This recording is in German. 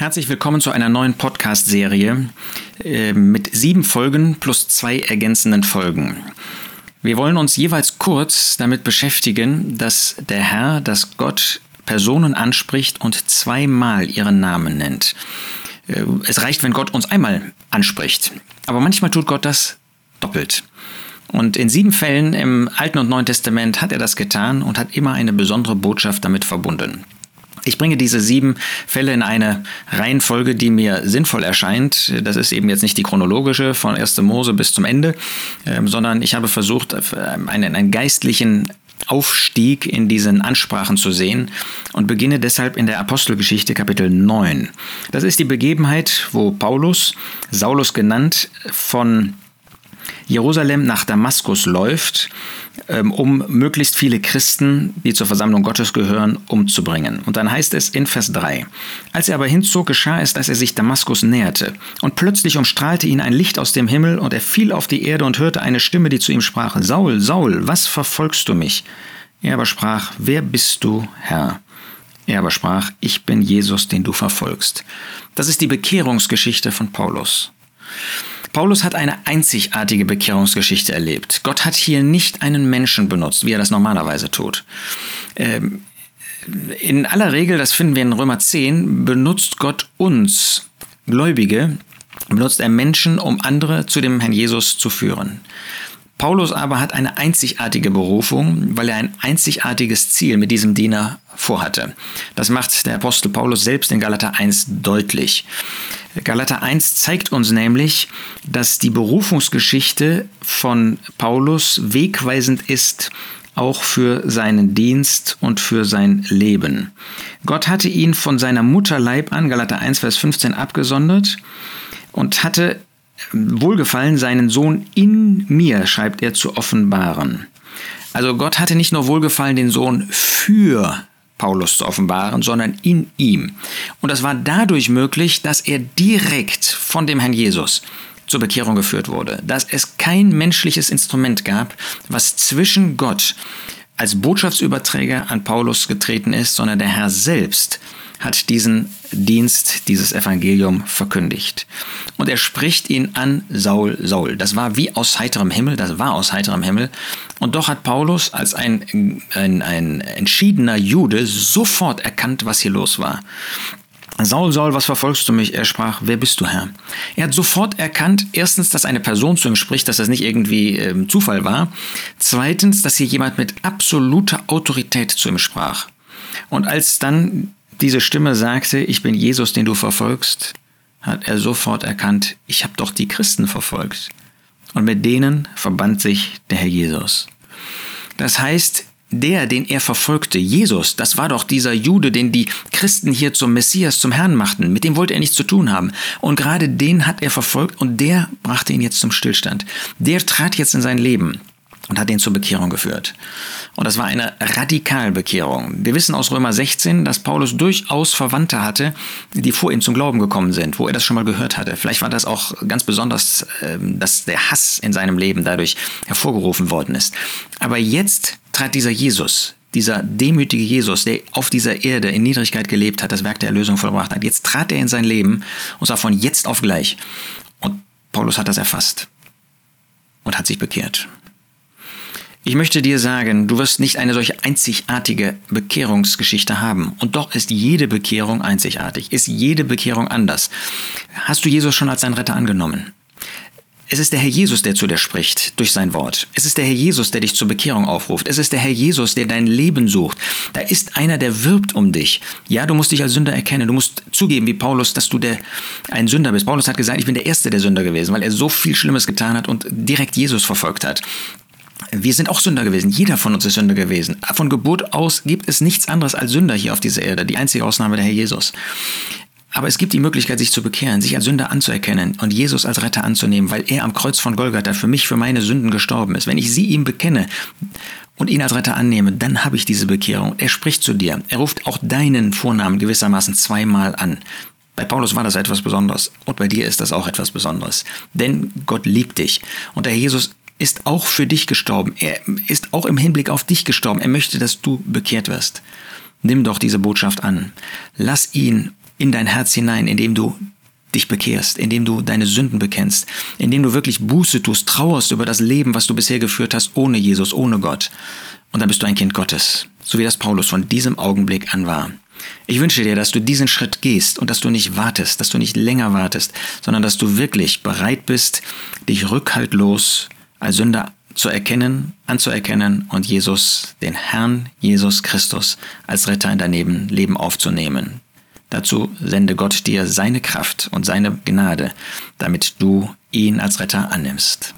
Herzlich willkommen zu einer neuen Podcast-Serie äh, mit sieben Folgen plus zwei ergänzenden Folgen. Wir wollen uns jeweils kurz damit beschäftigen, dass der Herr, dass Gott Personen anspricht und zweimal ihren Namen nennt. Äh, es reicht, wenn Gott uns einmal anspricht, aber manchmal tut Gott das doppelt. Und in sieben Fällen im Alten und Neuen Testament hat er das getan und hat immer eine besondere Botschaft damit verbunden. Ich bringe diese sieben Fälle in eine Reihenfolge, die mir sinnvoll erscheint. Das ist eben jetzt nicht die chronologische von 1. Mose bis zum Ende, ähm, sondern ich habe versucht, einen, einen geistlichen Aufstieg in diesen Ansprachen zu sehen und beginne deshalb in der Apostelgeschichte Kapitel 9. Das ist die Begebenheit, wo Paulus, Saulus genannt, von Jerusalem nach Damaskus läuft, ähm, um möglichst viele Christen, die zur Versammlung Gottes gehören, umzubringen. Und dann heißt es in Vers 3, als er aber hinzog, geschah es, dass er sich Damaskus näherte. Und plötzlich umstrahlte ihn ein Licht aus dem Himmel, und er fiel auf die Erde und hörte eine Stimme, die zu ihm sprach, Saul, Saul, was verfolgst du mich? Er aber sprach, wer bist du, Herr? Er aber sprach, ich bin Jesus, den du verfolgst. Das ist die Bekehrungsgeschichte von Paulus. Paulus hat eine einzigartige Bekehrungsgeschichte erlebt. Gott hat hier nicht einen Menschen benutzt, wie er das normalerweise tut. Ähm, in aller Regel, das finden wir in Römer 10, benutzt Gott uns, Gläubige, benutzt er Menschen, um andere zu dem Herrn Jesus zu führen. Paulus aber hat eine einzigartige Berufung, weil er ein einzigartiges Ziel mit diesem Diener vorhatte. Das macht der Apostel Paulus selbst in Galater 1 deutlich. Galater 1 zeigt uns nämlich, dass die Berufungsgeschichte von Paulus wegweisend ist, auch für seinen Dienst und für sein Leben. Gott hatte ihn von seiner Mutterleib an, Galater 1, Vers 15, abgesondert und hatte wohlgefallen, seinen Sohn in mir, schreibt er, zu offenbaren. Also Gott hatte nicht nur wohlgefallen, den Sohn für Paulus zu offenbaren, sondern in ihm. Und das war dadurch möglich, dass er direkt von dem Herrn Jesus zur Bekehrung geführt wurde, dass es kein menschliches Instrument gab, was zwischen Gott als Botschaftsüberträger an Paulus getreten ist, sondern der Herr selbst hat diesen Dienst, dieses Evangelium verkündigt. Und er spricht ihn an, Saul, Saul. Das war wie aus heiterem Himmel, das war aus heiterem Himmel. Und doch hat Paulus als ein, ein, ein entschiedener Jude sofort erkannt, was hier los war. Saul, Saul, was verfolgst du mich? Er sprach, wer bist du, Herr? Er hat sofort erkannt, erstens, dass eine Person zu ihm spricht, dass das nicht irgendwie äh, Zufall war. Zweitens, dass hier jemand mit absoluter Autorität zu ihm sprach. Und als dann diese Stimme sagte, ich bin Jesus, den du verfolgst, hat er sofort erkannt, ich habe doch die Christen verfolgt. Und mit denen verband sich der Herr Jesus. Das heißt, der, den er verfolgte, Jesus, das war doch dieser Jude, den die Christen hier zum Messias, zum Herrn machten. Mit dem wollte er nichts zu tun haben. Und gerade den hat er verfolgt und der brachte ihn jetzt zum Stillstand. Der trat jetzt in sein Leben und hat ihn zur Bekehrung geführt. Und das war eine Radikalbekehrung. Wir wissen aus Römer 16, dass Paulus durchaus Verwandte hatte, die vor ihm zum Glauben gekommen sind, wo er das schon mal gehört hatte. Vielleicht war das auch ganz besonders, ähm, dass der Hass in seinem Leben dadurch hervorgerufen worden ist. Aber jetzt trat dieser Jesus, dieser demütige Jesus, der auf dieser Erde in Niedrigkeit gelebt hat, das Werk der Erlösung vollbracht hat, jetzt trat er in sein Leben und zwar von jetzt auf gleich. Und Paulus hat das erfasst und hat sich bekehrt. Ich möchte dir sagen, du wirst nicht eine solche einzigartige Bekehrungsgeschichte haben. Und doch ist jede Bekehrung einzigartig, ist jede Bekehrung anders. Hast du Jesus schon als dein Retter angenommen? Es ist der Herr Jesus, der zu dir spricht durch sein Wort. Es ist der Herr Jesus, der dich zur Bekehrung aufruft. Es ist der Herr Jesus, der dein Leben sucht. Da ist einer, der wirbt um dich. Ja, du musst dich als Sünder erkennen. Du musst zugeben, wie Paulus, dass du der, ein Sünder bist. Paulus hat gesagt, ich bin der Erste der Sünder gewesen, weil er so viel Schlimmes getan hat und direkt Jesus verfolgt hat. Wir sind auch Sünder gewesen. Jeder von uns ist Sünder gewesen. Von Geburt aus gibt es nichts anderes als Sünder hier auf dieser Erde. Die einzige Ausnahme der Herr Jesus. Aber es gibt die Möglichkeit, sich zu bekehren, sich als Sünder anzuerkennen und Jesus als Retter anzunehmen, weil er am Kreuz von Golgatha für mich, für meine Sünden gestorben ist. Wenn ich sie ihm bekenne und ihn als Retter annehme, dann habe ich diese Bekehrung. Er spricht zu dir. Er ruft auch deinen Vornamen gewissermaßen zweimal an. Bei Paulus war das etwas Besonderes und bei dir ist das auch etwas Besonderes. Denn Gott liebt dich und der Jesus ist auch für dich gestorben. Er ist auch im Hinblick auf dich gestorben. Er möchte, dass du bekehrt wirst. Nimm doch diese Botschaft an. Lass ihn in dein Herz hinein, indem du dich bekehrst, indem du deine Sünden bekennst, indem du wirklich Buße tust, trauerst über das Leben, was du bisher geführt hast, ohne Jesus, ohne Gott. Und dann bist du ein Kind Gottes, so wie das Paulus von diesem Augenblick an war. Ich wünsche dir, dass du diesen Schritt gehst und dass du nicht wartest, dass du nicht länger wartest, sondern dass du wirklich bereit bist, dich rückhaltlos als Sünder zu erkennen, anzuerkennen und Jesus, den Herrn Jesus Christus, als Retter in dein Leben aufzunehmen. Dazu sende Gott dir seine Kraft und seine Gnade, damit du ihn als Retter annimmst.